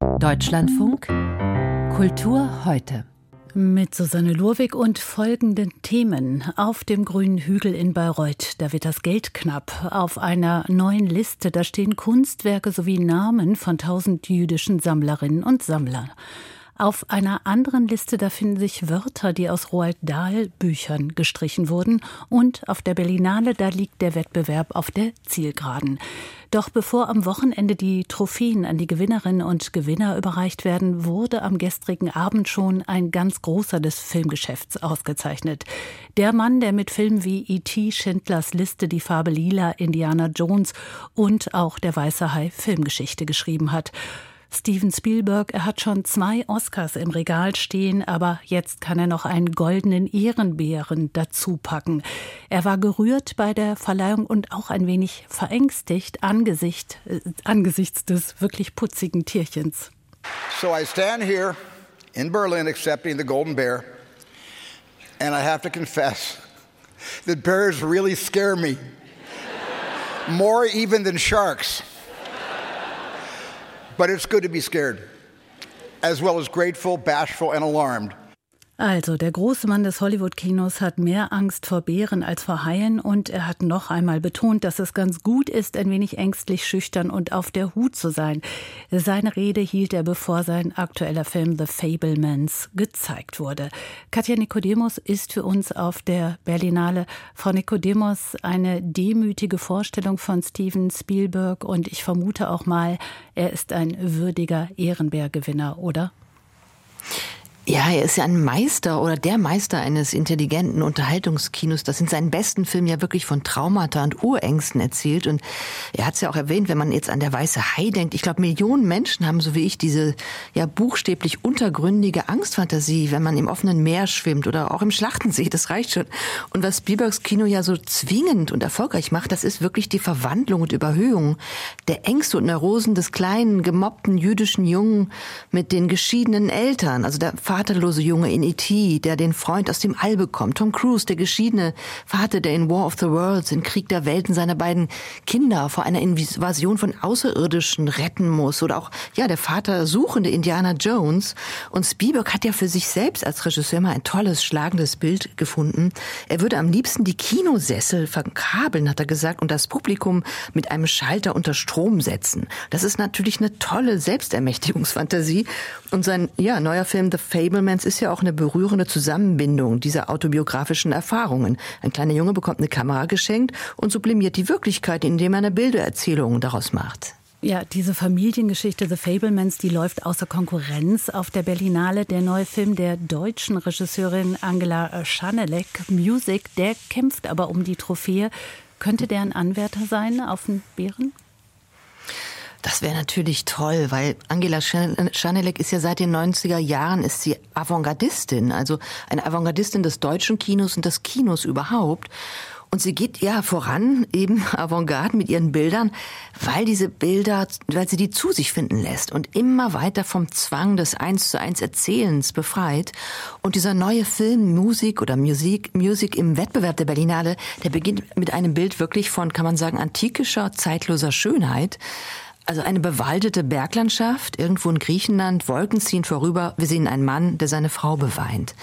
Deutschlandfunk Kultur heute. Mit Susanne Lurwig und folgenden Themen. Auf dem grünen Hügel in Bayreuth, da wird das Geld knapp. Auf einer neuen Liste, da stehen Kunstwerke sowie Namen von tausend jüdischen Sammlerinnen und Sammlern. Auf einer anderen Liste, da finden sich Wörter, die aus Roald Dahl Büchern gestrichen wurden. Und auf der Berlinale, da liegt der Wettbewerb auf der Zielgeraden. Doch bevor am Wochenende die Trophäen an die Gewinnerinnen und Gewinner überreicht werden, wurde am gestrigen Abend schon ein ganz großer des Filmgeschäfts ausgezeichnet. Der Mann, der mit Filmen wie E.T., Schindlers Liste, Die Farbe Lila, Indiana Jones und auch Der Weiße Hai Filmgeschichte geschrieben hat. Steven Spielberg, er hat schon zwei Oscars im Regal stehen, aber jetzt kann er noch einen goldenen Ehrenbären dazu packen. Er war gerührt bei der Verleihung und auch ein wenig verängstigt angesichts, äh, angesichts des wirklich putzigen Tierchens. So I stand here in Berlin accepting the Golden Bear and I have to confess that bears really scare me. More even than sharks. But it's good to be scared, as well as grateful, bashful, and alarmed. Also, der große Mann des Hollywood-Kinos hat mehr Angst vor Bären als vor Haien und er hat noch einmal betont, dass es ganz gut ist, ein wenig ängstlich, schüchtern und auf der Hut zu sein. Seine Rede hielt er, bevor sein aktueller Film The Fablemans gezeigt wurde. Katja Nikodemus ist für uns auf der Berlinale. Frau Nikodemus, eine demütige Vorstellung von Steven Spielberg und ich vermute auch mal, er ist ein würdiger Ehrenbärgewinner, oder? Ja, er ist ja ein Meister oder der Meister eines intelligenten Unterhaltungskinos. Das in seinen besten Filmen ja wirklich von Traumata und Urängsten erzählt. Und er hat es ja auch erwähnt, wenn man jetzt an der Weiße Hai denkt. Ich glaube, Millionen Menschen haben, so wie ich, diese ja buchstäblich untergründige Angstfantasie, wenn man im offenen Meer schwimmt oder auch im Schlachtensee. Das reicht schon. Und was Spielbergs Kino ja so zwingend und erfolgreich macht, das ist wirklich die Verwandlung und Überhöhung der Ängste und Neurosen des kleinen, gemobbten jüdischen Jungen mit den geschiedenen Eltern. Also der vaterlose Junge in E.T., der den Freund aus dem All bekommt. Tom Cruise, der geschiedene Vater, der in War of the Worlds, in Krieg der Welten, seine beiden Kinder vor einer Invasion von Außerirdischen retten muss. Oder auch, ja, der Vater suchende Indiana Jones. Und Spielberg hat ja für sich selbst als Regisseur mal ein tolles, schlagendes Bild gefunden. Er würde am liebsten die Kinosessel verkabeln, hat er gesagt, und das Publikum mit einem Schalter unter Strom setzen. Das ist natürlich eine tolle Selbstermächtigungsfantasie. Und sein, ja, neuer Film The Fable Fablemans ist ja auch eine berührende Zusammenbindung dieser autobiografischen Erfahrungen. Ein kleiner Junge bekommt eine Kamera geschenkt und sublimiert die Wirklichkeit, indem er eine Bildererzählung daraus macht. Ja, diese Familiengeschichte The Fablemans, die läuft außer Konkurrenz auf der Berlinale. Der neue Film der deutschen Regisseurin Angela Schanelek, Music, der kämpft aber um die Trophäe. Könnte der ein Anwärter sein auf den Bären? Das wäre natürlich toll, weil Angela Schanelek ist ja seit den 90er Jahren ist sie Avantgardistin, also eine Avantgardistin des deutschen Kinos und des Kinos überhaupt. Und sie geht ja voran, eben Avantgarde mit ihren Bildern, weil diese Bilder, weil sie die zu sich finden lässt und immer weiter vom Zwang des eins zu eins Erzählens befreit. Und dieser neue Film Musik oder Musik, Musik im Wettbewerb der Berlinale, der beginnt mit einem Bild wirklich von, kann man sagen, antikischer, zeitloser Schönheit. Also eine bewaldete Berglandschaft, irgendwo in Griechenland, Wolken ziehen vorüber, wir sehen einen Mann, der seine Frau beweint.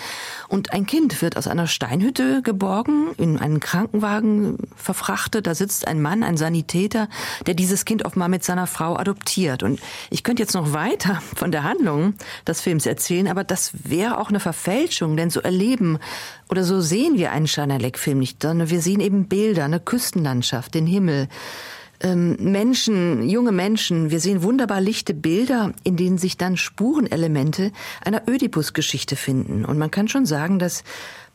Und ein Kind wird aus einer Steinhütte geborgen, in einen Krankenwagen verfrachtet, da sitzt ein Mann, ein Sanitäter, der dieses Kind offenbar mit seiner Frau adoptiert. Und ich könnte jetzt noch weiter von der Handlung des Films erzählen, aber das wäre auch eine Verfälschung, denn so erleben oder so sehen wir einen Schanalek-Film nicht, sondern wir sehen eben Bilder, eine Küstenlandschaft, den Himmel, ähm, Menschen, junge Menschen. Wir sehen wunderbar lichte Bilder, in denen sich dann Spurenelemente einer Ödipus-Geschichte finden. Und man kann schon sagen, dass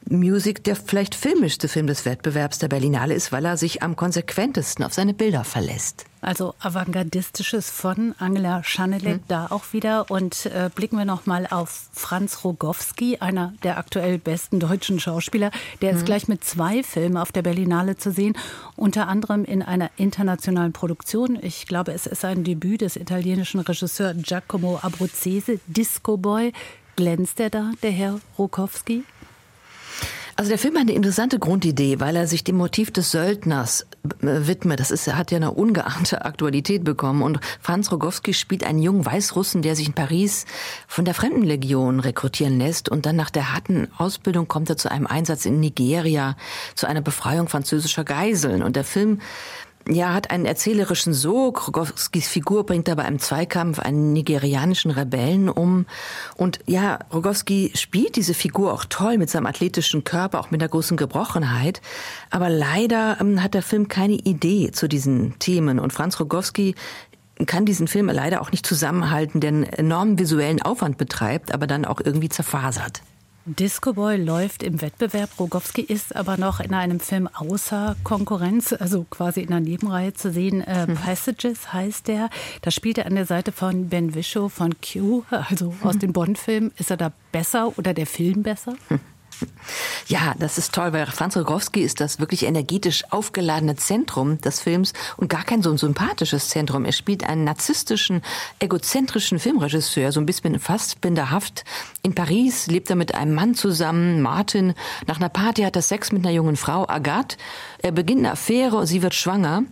Music der vielleicht filmischste Film des Wettbewerbs der Berlinale ist, weil er sich am konsequentesten auf seine Bilder verlässt. Also avantgardistisches von Angela Schanelek hm. da auch wieder. Und äh, blicken wir noch mal auf Franz Rogowski, einer der aktuell besten deutschen Schauspieler. Der hm. ist gleich mit zwei Filmen auf der Berlinale zu sehen, unter anderem in einer internationalen Produktion. Ich glaube, es ist ein Debüt des italienischen Regisseurs Giacomo Abruzzese, Disco Boy. Glänzt er da, der Herr Rogowski? Also der Film hat eine interessante Grundidee, weil er sich dem Motiv des Söldners äh, widmet. Das ist, hat ja eine ungeahnte Aktualität bekommen. Und Franz Rogowski spielt einen jungen Weißrussen, der sich in Paris von der Fremdenlegion rekrutieren lässt. Und dann nach der harten Ausbildung kommt er zu einem Einsatz in Nigeria, zu einer Befreiung französischer Geiseln. Und der Film ja, hat einen erzählerischen Sog. Rogowskis Figur bringt dabei im Zweikampf einen nigerianischen Rebellen um. Und ja, Rogowski spielt diese Figur auch toll mit seinem athletischen Körper, auch mit einer großen Gebrochenheit. Aber leider ähm, hat der Film keine Idee zu diesen Themen. Und Franz Rogowski kann diesen Film leider auch nicht zusammenhalten, der einen enormen visuellen Aufwand betreibt, aber dann auch irgendwie zerfasert. Disco Boy läuft im Wettbewerb. Rogowski ist aber noch in einem Film außer Konkurrenz, also quasi in der Nebenreihe zu sehen. Äh, hm. Passages heißt der. Da spielt er an der Seite von Ben Wischow von Q, also aus hm. den Bond-Filmen. Ist er da besser oder der Film besser? Ja, das ist toll, weil Franz Rogowski ist das wirklich energetisch aufgeladene Zentrum des Films und gar kein so ein sympathisches Zentrum. Er spielt einen narzisstischen, egozentrischen Filmregisseur, so ein bisschen fast binderhaft. In Paris lebt er mit einem Mann zusammen, Martin. Nach einer Party hat er Sex mit einer jungen Frau, Agathe. Er beginnt eine Affäre und sie wird schwanger.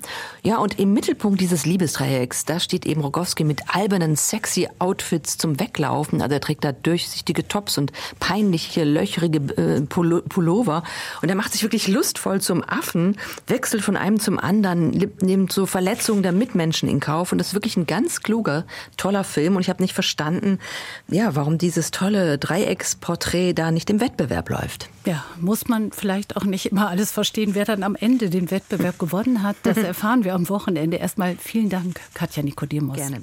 Ja, und im Mittelpunkt dieses Liebesdreiecks, da steht eben Rogowski mit albernen, sexy Outfits zum Weglaufen. Also er trägt da durchsichtige Tops und peinliche, löcherige äh, Pullover. Und er macht sich wirklich lustvoll zum Affen, wechselt von einem zum anderen, nimmt so Verletzungen der Mitmenschen in Kauf. Und das ist wirklich ein ganz kluger, toller Film. Und ich habe nicht verstanden, ja, warum dieses tolle Dreiecksporträt da nicht im Wettbewerb läuft. Ja, muss man vielleicht auch nicht immer alles verstehen, wer dann am Ende den Wettbewerb gewonnen hat. Das erfahren wir am Wochenende. Erstmal vielen Dank, Katja Nikodemos. Gerne.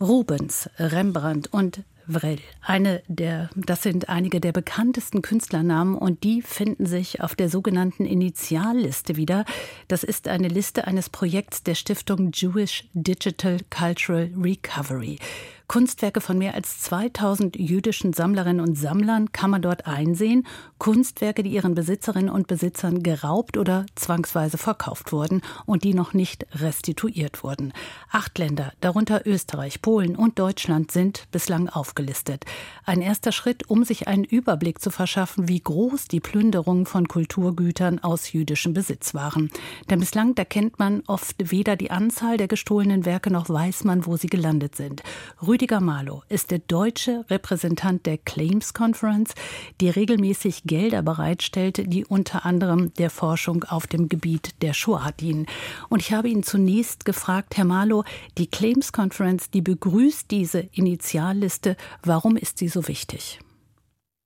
Rubens, Rembrandt und Vrell. Eine der, das sind einige der bekanntesten Künstlernamen und die finden sich auf der sogenannten Initialliste wieder. Das ist eine Liste eines Projekts der Stiftung Jewish Digital Cultural Recovery. Kunstwerke von mehr als 2000 jüdischen Sammlerinnen und Sammlern kann man dort einsehen. Kunstwerke, die ihren Besitzerinnen und Besitzern geraubt oder zwangsweise verkauft wurden und die noch nicht restituiert wurden. Acht Länder, darunter Österreich, Polen und Deutschland, sind bislang aufgelistet. Ein erster Schritt, um sich einen Überblick zu verschaffen, wie groß die Plünderungen von Kulturgütern aus jüdischem Besitz waren. Denn bislang da kennt man oft weder die Anzahl der gestohlenen Werke noch weiß man, wo sie gelandet sind. Rüdiger Marlow ist der deutsche Repräsentant der Claims Conference, die regelmäßig Gelder bereitstellt, die unter anderem der Forschung auf dem Gebiet der Shoah dienen. Und ich habe ihn zunächst gefragt, Herr Marlow, die Claims Conference, die begrüßt diese Initialliste. Warum ist sie so wichtig?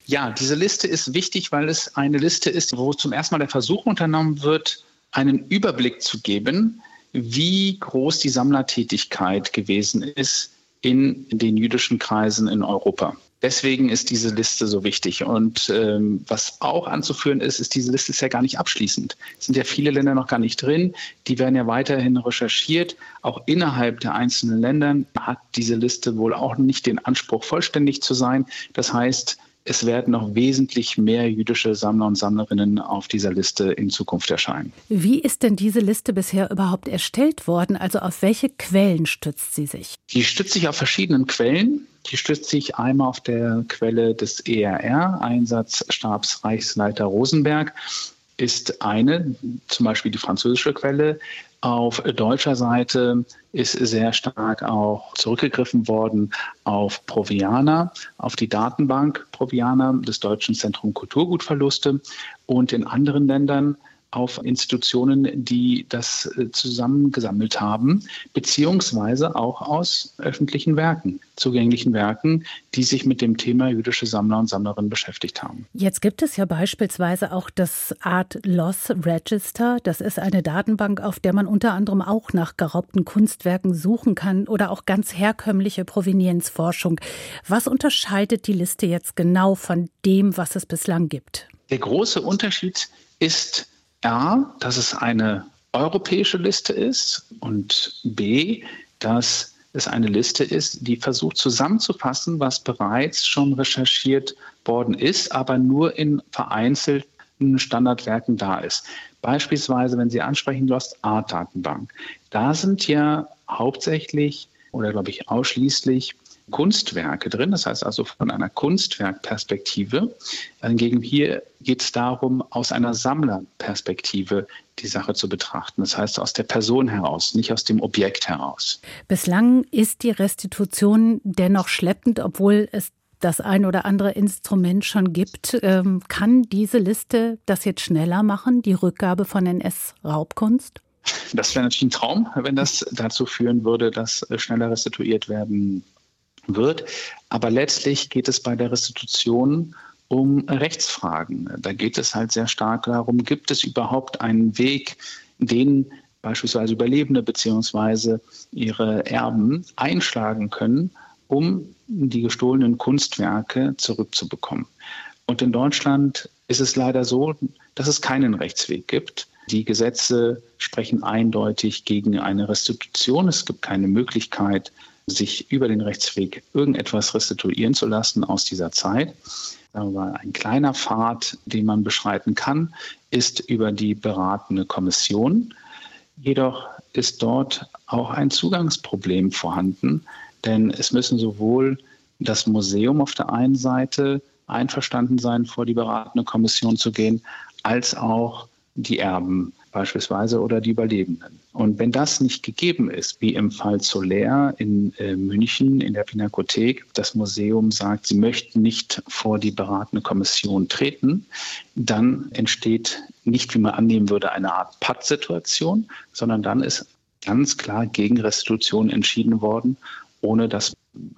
Ja, diese Liste ist wichtig, weil es eine Liste ist, wo zum ersten Mal der Versuch unternommen wird, einen Überblick zu geben, wie groß die Sammlertätigkeit gewesen ist in den jüdischen Kreisen in Europa. Deswegen ist diese Liste so wichtig. Und ähm, was auch anzuführen ist, ist, diese Liste ist ja gar nicht abschließend. Es sind ja viele Länder noch gar nicht drin. Die werden ja weiterhin recherchiert. Auch innerhalb der einzelnen Länder hat diese Liste wohl auch nicht den Anspruch, vollständig zu sein. Das heißt, es werden noch wesentlich mehr jüdische Sammler und Sammlerinnen auf dieser Liste in Zukunft erscheinen. Wie ist denn diese Liste bisher überhaupt erstellt worden? Also auf welche Quellen stützt sie sich? Die stützt sich auf verschiedenen Quellen. Die stützt sich einmal auf der Quelle des ERR, Einsatzstabsreichsleiter Rosenberg ist eine, zum Beispiel die französische Quelle. Auf deutscher Seite ist sehr stark auch zurückgegriffen worden auf Proviana, auf die Datenbank Proviana des Deutschen Zentrum Kulturgutverluste. Und in anderen Ländern auf Institutionen, die das äh, zusammengesammelt haben, beziehungsweise auch aus öffentlichen Werken, zugänglichen Werken, die sich mit dem Thema jüdische Sammler und Sammlerinnen beschäftigt haben. Jetzt gibt es ja beispielsweise auch das Art Loss Register. Das ist eine Datenbank, auf der man unter anderem auch nach geraubten Kunstwerken suchen kann oder auch ganz herkömmliche Provenienzforschung. Was unterscheidet die Liste jetzt genau von dem, was es bislang gibt? Der große Unterschied ist, A, dass es eine europäische Liste ist und B, dass es eine Liste ist, die versucht zusammenzufassen, was bereits schon recherchiert worden ist, aber nur in vereinzelten Standardwerken da ist. Beispielsweise, wenn Sie ansprechen, Lost Art Datenbank. Da sind ja hauptsächlich oder glaube ich ausschließlich Kunstwerke drin, das heißt also von einer Kunstwerkperspektive. Hingegen hier geht es darum, aus einer Sammlerperspektive die Sache zu betrachten. Das heißt aus der Person heraus, nicht aus dem Objekt heraus. Bislang ist die Restitution dennoch schleppend, obwohl es das ein oder andere Instrument schon gibt. Ähm, kann diese Liste das jetzt schneller machen, die Rückgabe von NS-Raubkunst? Das wäre natürlich ein Traum, wenn das dazu führen würde, dass schneller restituiert werden wird. Aber letztlich geht es bei der Restitution um Rechtsfragen. Da geht es halt sehr stark darum, gibt es überhaupt einen Weg, den beispielsweise Überlebende bzw. ihre Erben einschlagen können, um die gestohlenen Kunstwerke zurückzubekommen. Und in Deutschland ist es leider so, dass es keinen Rechtsweg gibt. Die Gesetze sprechen eindeutig gegen eine Restitution. Es gibt keine Möglichkeit, sich über den Rechtsweg irgendetwas restituieren zu lassen aus dieser Zeit. Aber ein kleiner Pfad, den man beschreiten kann, ist über die beratende Kommission. Jedoch ist dort auch ein Zugangsproblem vorhanden, denn es müssen sowohl das Museum auf der einen Seite einverstanden sein, vor die beratende Kommission zu gehen, als auch die Erben beispielsweise oder die Überlebenden. Und wenn das nicht gegeben ist, wie im Fall Soler in äh, München in der Pinakothek, das Museum sagt, sie möchten nicht vor die beratende Kommission treten, dann entsteht nicht, wie man annehmen würde, eine Art Pattsituation, sondern dann ist ganz klar gegen Restitution entschieden worden, ohne dass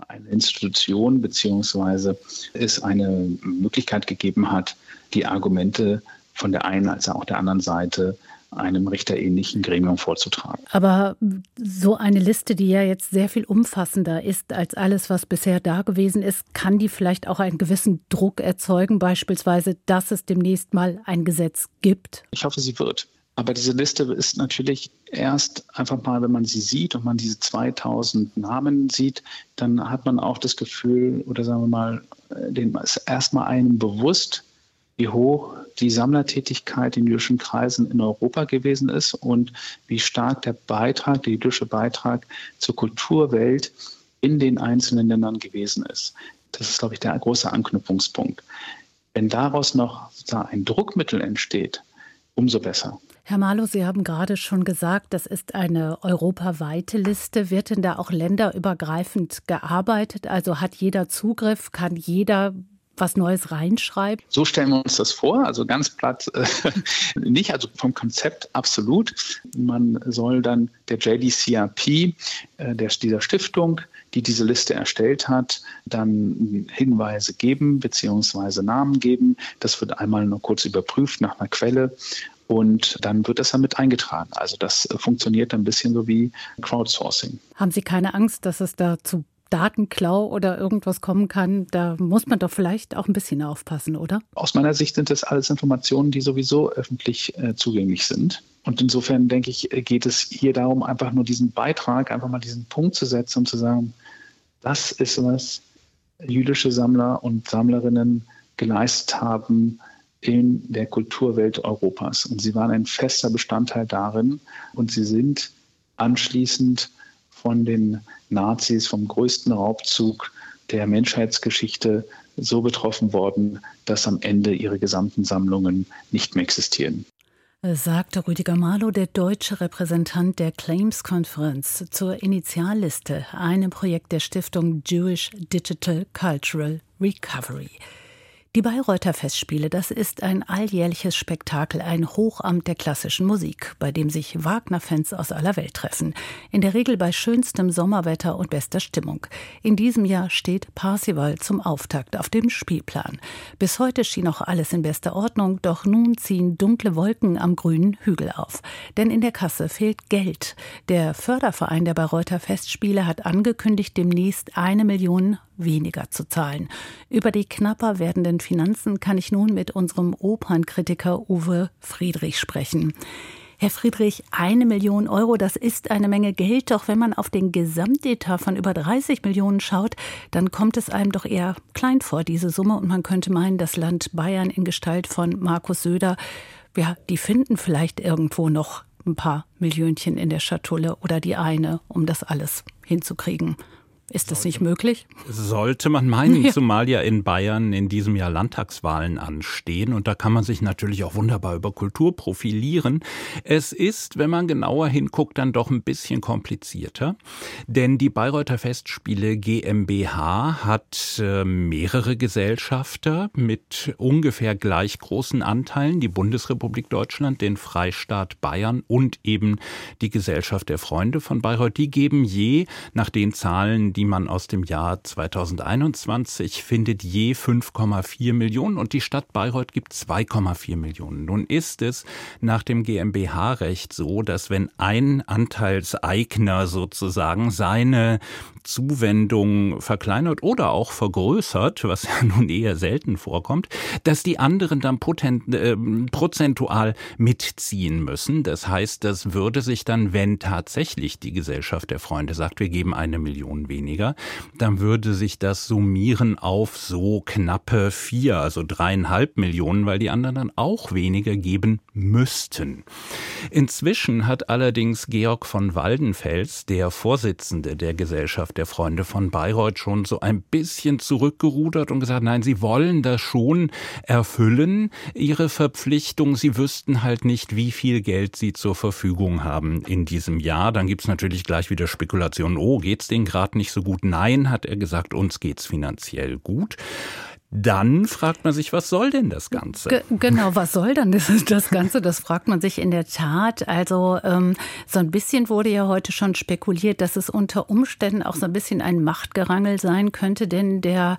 eine Institution beziehungsweise es eine Möglichkeit gegeben hat, die Argumente von der einen als auch der anderen Seite einem richterähnlichen Gremium vorzutragen. Aber so eine Liste, die ja jetzt sehr viel umfassender ist als alles, was bisher da gewesen ist, kann die vielleicht auch einen gewissen Druck erzeugen, beispielsweise, dass es demnächst mal ein Gesetz gibt? Ich hoffe, sie wird. Aber diese Liste ist natürlich erst einfach mal, wenn man sie sieht und man diese 2000 Namen sieht, dann hat man auch das Gefühl, oder sagen wir mal, äh, den ist erstmal einem bewusst, wie hoch die Sammlertätigkeit in jüdischen Kreisen in Europa gewesen ist und wie stark der Beitrag, der jüdische Beitrag zur Kulturwelt in den einzelnen Ländern gewesen ist. Das ist, glaube ich, der große Anknüpfungspunkt. Wenn daraus noch ein Druckmittel entsteht, umso besser. Herr Malo, Sie haben gerade schon gesagt, das ist eine europaweite Liste. Wird denn da auch länderübergreifend gearbeitet? Also hat jeder Zugriff? Kann jeder was Neues reinschreibt? So stellen wir uns das vor, also ganz platt äh, nicht, also vom Konzept absolut. Man soll dann der JDCRP, äh, der, dieser Stiftung, die diese Liste erstellt hat, dann Hinweise geben bzw. Namen geben. Das wird einmal nur kurz überprüft nach einer Quelle und dann wird das damit eingetragen. Also das funktioniert ein bisschen so wie Crowdsourcing. Haben Sie keine Angst, dass es da zu Datenklau oder irgendwas kommen kann, da muss man doch vielleicht auch ein bisschen aufpassen, oder? Aus meiner Sicht sind das alles Informationen, die sowieso öffentlich äh, zugänglich sind. Und insofern denke ich, geht es hier darum, einfach nur diesen Beitrag, einfach mal diesen Punkt zu setzen und zu sagen, das ist was jüdische Sammler und Sammlerinnen geleistet haben in der Kulturwelt Europas. Und sie waren ein fester Bestandteil darin und sie sind anschließend von den Nazis, vom größten Raubzug der Menschheitsgeschichte so betroffen worden, dass am Ende ihre gesamten Sammlungen nicht mehr existieren sagte Rüdiger Marlow, der deutsche Repräsentant der Claims-Konferenz zur Initialliste, einem Projekt der Stiftung Jewish Digital Cultural Recovery. Die Bayreuther Festspiele, das ist ein alljährliches Spektakel, ein Hochamt der klassischen Musik, bei dem sich Wagner-Fans aus aller Welt treffen. In der Regel bei schönstem Sommerwetter und bester Stimmung. In diesem Jahr steht Parsival zum Auftakt auf dem Spielplan. Bis heute schien noch alles in bester Ordnung, doch nun ziehen dunkle Wolken am grünen Hügel auf. Denn in der Kasse fehlt Geld. Der Förderverein der Bayreuther Festspiele hat angekündigt, demnächst eine Million weniger zu zahlen. Über die knapper werdenden Finanzen kann ich nun mit unserem Opernkritiker Uwe Friedrich sprechen. Herr Friedrich, eine Million Euro, das ist eine Menge Geld, doch wenn man auf den Gesamtetat von über 30 Millionen schaut, dann kommt es einem doch eher klein vor, diese Summe. Und man könnte meinen, das Land Bayern in Gestalt von Markus Söder, ja, die finden vielleicht irgendwo noch ein paar Millionchen in der Schatulle oder die eine, um das alles hinzukriegen. Ist das nicht möglich? Sollte man meinen, ja. zumal ja in Bayern in diesem Jahr Landtagswahlen anstehen und da kann man sich natürlich auch wunderbar über Kultur profilieren. Es ist, wenn man genauer hinguckt, dann doch ein bisschen komplizierter, denn die Bayreuther Festspiele GmbH hat äh, mehrere Gesellschafter mit ungefähr gleich großen Anteilen, die Bundesrepublik Deutschland, den Freistaat Bayern und eben die Gesellschaft der Freunde von Bayreuth. Die geben je nach den Zahlen, die man aus dem Jahr 2021 findet, je 5,4 Millionen und die Stadt Bayreuth gibt 2,4 Millionen. Nun ist es nach dem GmbH-Recht so, dass wenn ein Anteilseigner sozusagen seine Zuwendung verkleinert oder auch vergrößert, was ja nun eher selten vorkommt, dass die anderen dann potent, äh, prozentual mitziehen müssen. Das heißt, das würde sich dann, wenn tatsächlich die Gesellschaft der Freunde sagt, wir geben eine Million weniger, dann würde sich das summieren auf so knappe vier, also dreieinhalb Millionen, weil die anderen dann auch weniger geben müssten. Inzwischen hat allerdings Georg von Waldenfels, der Vorsitzende der Gesellschaft der Freunde von Bayreuth schon so ein bisschen zurückgerudert und gesagt, nein, sie wollen das schon erfüllen, ihre Verpflichtung. Sie wüssten halt nicht, wie viel Geld sie zur Verfügung haben in diesem Jahr. Dann gibt's natürlich gleich wieder Spekulationen, oh, geht's denen gerade nicht so gut? Nein, hat er gesagt, uns geht's finanziell gut. Dann fragt man sich, was soll denn das Ganze? G genau, was soll dann das, das, Ganze? Das fragt man sich in der Tat. Also ähm, so ein bisschen wurde ja heute schon spekuliert, dass es unter Umständen auch so ein bisschen ein Machtgerangel sein könnte, denn der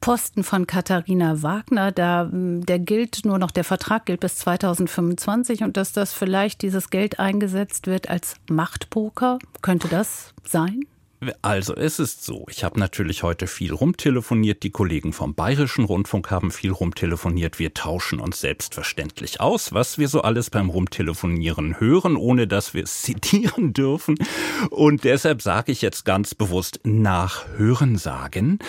Posten von Katharina Wagner, da, der gilt nur noch, der Vertrag gilt bis 2025 und dass das vielleicht dieses Geld eingesetzt wird als Machtpoker, könnte das sein? Also es ist so, ich habe natürlich heute viel rumtelefoniert, die Kollegen vom Bayerischen Rundfunk haben viel rumtelefoniert, wir tauschen uns selbstverständlich aus, was wir so alles beim Rumtelefonieren hören, ohne dass wir es zitieren dürfen. Und deshalb sage ich jetzt ganz bewusst nach Hörensagen.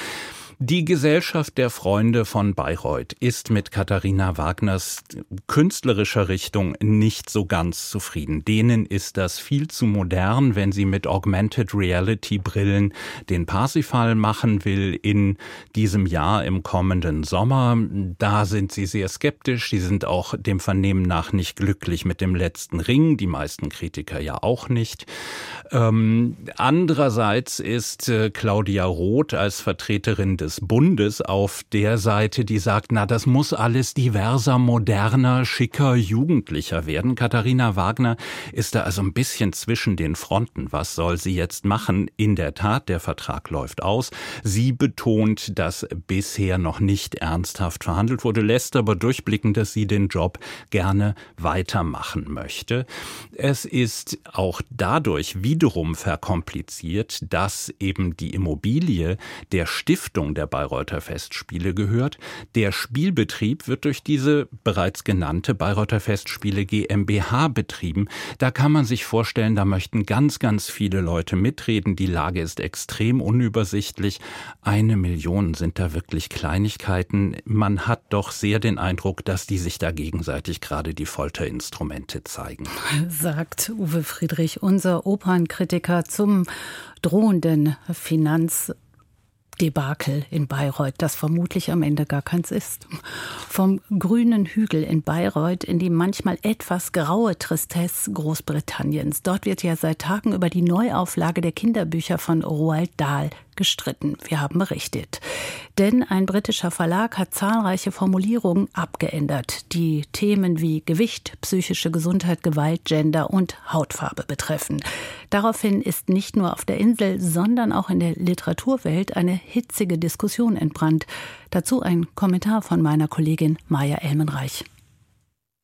Die Gesellschaft der Freunde von Bayreuth ist mit Katharina Wagners künstlerischer Richtung nicht so ganz zufrieden. Denen ist das viel zu modern, wenn sie mit Augmented Reality Brillen den Parsifal machen will in diesem Jahr im kommenden Sommer. Da sind sie sehr skeptisch. Sie sind auch dem Vernehmen nach nicht glücklich mit dem letzten Ring. Die meisten Kritiker ja auch nicht. Ähm, andererseits ist äh, Claudia Roth als Vertreterin des des Bundes auf der Seite, die sagt, na, das muss alles diverser, moderner, schicker, jugendlicher werden. Katharina Wagner ist da also ein bisschen zwischen den Fronten. Was soll sie jetzt machen? In der Tat, der Vertrag läuft aus. Sie betont, dass bisher noch nicht ernsthaft verhandelt wurde, lässt aber durchblicken, dass sie den Job gerne weitermachen möchte. Es ist auch dadurch wiederum verkompliziert, dass eben die Immobilie der Stiftung der Bayreuther Festspiele gehört. Der Spielbetrieb wird durch diese bereits genannte Bayreuther Festspiele GmbH betrieben. Da kann man sich vorstellen, da möchten ganz, ganz viele Leute mitreden. Die Lage ist extrem unübersichtlich. Eine Million sind da wirklich Kleinigkeiten. Man hat doch sehr den Eindruck, dass die sich da gegenseitig gerade die Folterinstrumente zeigen. Sagt Uwe Friedrich, unser Opernkritiker zum drohenden Finanz Debakel in Bayreuth, das vermutlich am Ende gar keins ist. Vom grünen Hügel in Bayreuth in die manchmal etwas graue Tristesse Großbritanniens. Dort wird ja seit Tagen über die Neuauflage der Kinderbücher von Roald Dahl gestritten. Wir haben berichtet. Denn ein britischer Verlag hat zahlreiche Formulierungen abgeändert, die Themen wie Gewicht, psychische Gesundheit, Gewalt, Gender und Hautfarbe betreffen. Daraufhin ist nicht nur auf der Insel, sondern auch in der Literaturwelt eine hitzige Diskussion entbrannt. Dazu ein Kommentar von meiner Kollegin Maja Elmenreich.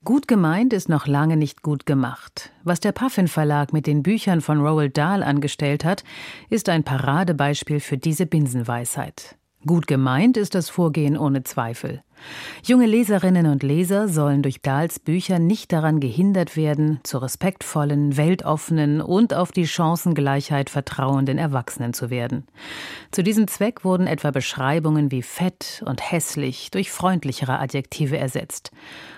Gut gemeint ist noch lange nicht gut gemacht. Was der Puffin Verlag mit den Büchern von Roald Dahl angestellt hat, ist ein Paradebeispiel für diese Binsenweisheit. Gut gemeint ist das Vorgehen ohne Zweifel. Junge Leserinnen und Leser sollen durch Dahls Bücher nicht daran gehindert werden, zu respektvollen, weltoffenen und auf die Chancengleichheit vertrauenden Erwachsenen zu werden. Zu diesem Zweck wurden etwa Beschreibungen wie fett und hässlich durch freundlichere Adjektive ersetzt.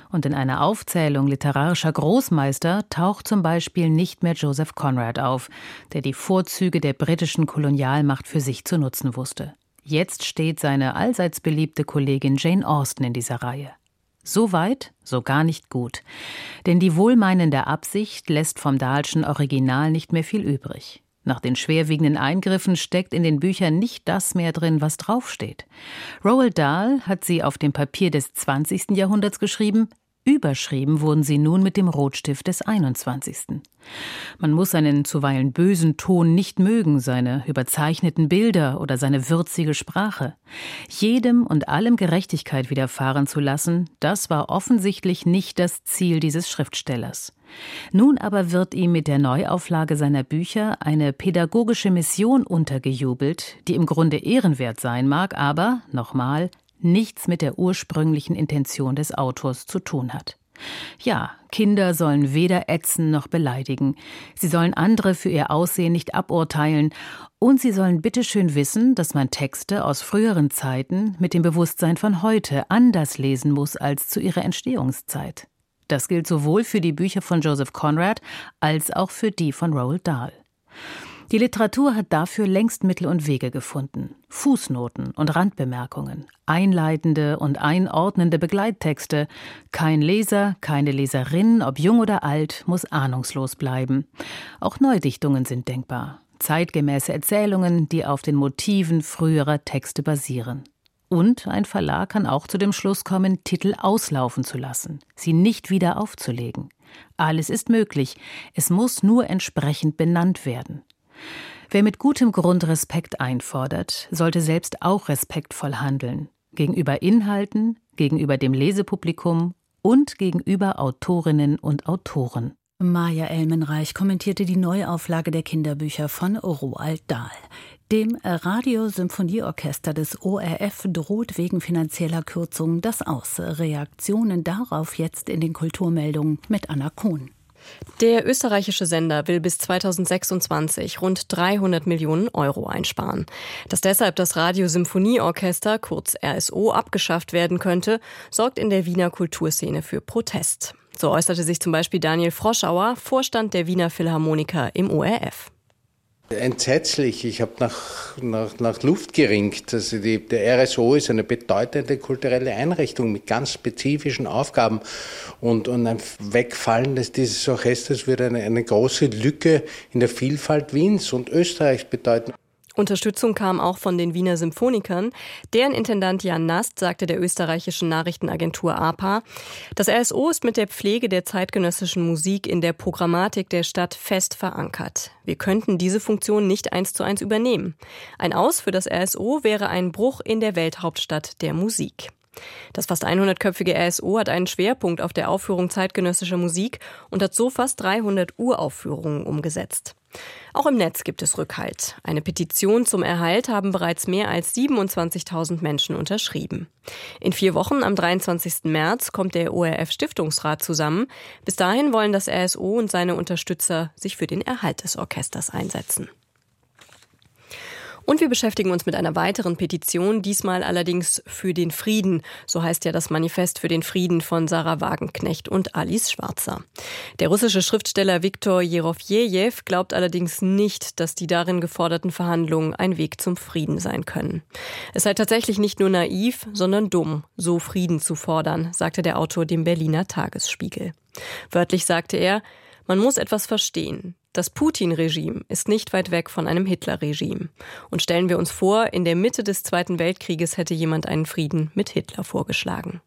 Und in einer Aufzählung literarischer Großmeister taucht zum Beispiel nicht mehr Joseph Conrad auf, der die Vorzüge der britischen Kolonialmacht für sich zu nutzen wusste. Jetzt steht seine allseits beliebte Kollegin Jane Austen in dieser Reihe. So weit, so gar nicht gut. Denn die wohlmeinende Absicht lässt vom Dahlschen Original nicht mehr viel übrig. Nach den schwerwiegenden Eingriffen steckt in den Büchern nicht das mehr drin, was draufsteht. Roald Dahl hat sie auf dem Papier des 20. Jahrhunderts geschrieben, Überschrieben wurden sie nun mit dem Rotstift des 21. Man muss seinen zuweilen bösen Ton nicht mögen, seine überzeichneten Bilder oder seine würzige Sprache. Jedem und allem Gerechtigkeit widerfahren zu lassen, das war offensichtlich nicht das Ziel dieses Schriftstellers. Nun aber wird ihm mit der Neuauflage seiner Bücher eine pädagogische Mission untergejubelt, die im Grunde ehrenwert sein mag, aber, nochmal, nichts mit der ursprünglichen Intention des Autors zu tun hat. Ja, Kinder sollen weder ätzen noch beleidigen, sie sollen andere für ihr Aussehen nicht aburteilen, und sie sollen bitteschön wissen, dass man Texte aus früheren Zeiten mit dem Bewusstsein von heute anders lesen muss als zu ihrer Entstehungszeit. Das gilt sowohl für die Bücher von Joseph Conrad als auch für die von Roald Dahl. Die Literatur hat dafür längst Mittel und Wege gefunden. Fußnoten und Randbemerkungen, einleitende und einordnende Begleittexte. Kein Leser, keine Leserin, ob jung oder alt, muss ahnungslos bleiben. Auch Neudichtungen sind denkbar. Zeitgemäße Erzählungen, die auf den Motiven früherer Texte basieren. Und ein Verlag kann auch zu dem Schluss kommen, Titel auslaufen zu lassen, sie nicht wieder aufzulegen. Alles ist möglich, es muss nur entsprechend benannt werden. Wer mit gutem Grund Respekt einfordert, sollte selbst auch respektvoll handeln. Gegenüber Inhalten, gegenüber dem Lesepublikum und gegenüber Autorinnen und Autoren. Maja Elmenreich kommentierte die Neuauflage der Kinderbücher von Roald Dahl. Dem Radiosymphonieorchester des ORF droht wegen finanzieller Kürzungen das Aus. Reaktionen darauf jetzt in den Kulturmeldungen mit Anna Kohn. Der österreichische Sender will bis 2026 rund 300 Millionen Euro einsparen. Dass deshalb das Radiosymphonieorchester, kurz RSO, abgeschafft werden könnte, sorgt in der Wiener Kulturszene für Protest. So äußerte sich zum Beispiel Daniel Froschauer, Vorstand der Wiener Philharmoniker im ORF. Entsetzlich. Ich habe nach, nach, nach Luft geringt. Also die, der RSO ist eine bedeutende kulturelle Einrichtung mit ganz spezifischen Aufgaben. Und, und ein Wegfallen dieses Orchesters würde eine, eine große Lücke in der Vielfalt Wiens und Österreichs bedeuten. Unterstützung kam auch von den Wiener Symphonikern. Deren Intendant Jan Nast sagte der österreichischen Nachrichtenagentur APA, das RSO ist mit der Pflege der zeitgenössischen Musik in der Programmatik der Stadt fest verankert. Wir könnten diese Funktion nicht eins zu eins übernehmen. Ein Aus für das RSO wäre ein Bruch in der Welthauptstadt der Musik. Das fast 100-köpfige RSO hat einen Schwerpunkt auf der Aufführung zeitgenössischer Musik und hat so fast 300 Uraufführungen umgesetzt. Auch im Netz gibt es Rückhalt. Eine Petition zum Erhalt haben bereits mehr als 27.000 Menschen unterschrieben. In vier Wochen, am 23. März, kommt der ORF Stiftungsrat zusammen. Bis dahin wollen das RSO und seine Unterstützer sich für den Erhalt des Orchesters einsetzen. Und wir beschäftigen uns mit einer weiteren Petition, diesmal allerdings für den Frieden. So heißt ja das Manifest für den Frieden von Sarah Wagenknecht und Alice Schwarzer. Der russische Schriftsteller Viktor Jerofjejew glaubt allerdings nicht, dass die darin geforderten Verhandlungen ein Weg zum Frieden sein können. Es sei tatsächlich nicht nur naiv, sondern dumm, so Frieden zu fordern, sagte der Autor dem Berliner Tagesspiegel. Wörtlich sagte er, man muss etwas verstehen. Das Putin-Regime ist nicht weit weg von einem Hitler-Regime. Und stellen wir uns vor, in der Mitte des Zweiten Weltkrieges hätte jemand einen Frieden mit Hitler vorgeschlagen.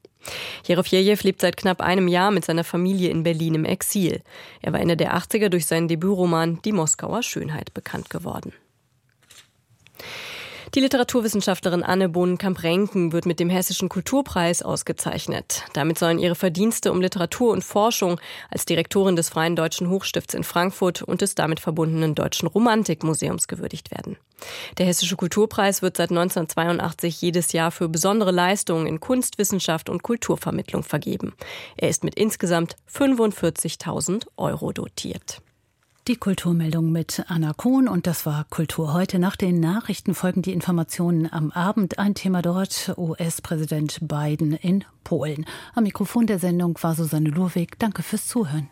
Jerofjejew lebt seit knapp einem Jahr mit seiner Familie in Berlin im Exil. Er war Ende der 80er durch seinen Debütroman Die Moskauer Schönheit bekannt geworden. Die Literaturwissenschaftlerin Anne Bohnenkamp-Renken wird mit dem Hessischen Kulturpreis ausgezeichnet. Damit sollen ihre Verdienste um Literatur und Forschung als Direktorin des Freien Deutschen Hochstifts in Frankfurt und des damit verbundenen Deutschen Romantikmuseums gewürdigt werden. Der Hessische Kulturpreis wird seit 1982 jedes Jahr für besondere Leistungen in Kunst, Wissenschaft und Kulturvermittlung vergeben. Er ist mit insgesamt 45.000 Euro dotiert. Die Kulturmeldung mit Anna Kohn und das war Kultur heute. Nach den Nachrichten folgen die Informationen am Abend. Ein Thema dort, US-Präsident Biden in Polen. Am Mikrofon der Sendung war Susanne Lurweg. Danke fürs Zuhören.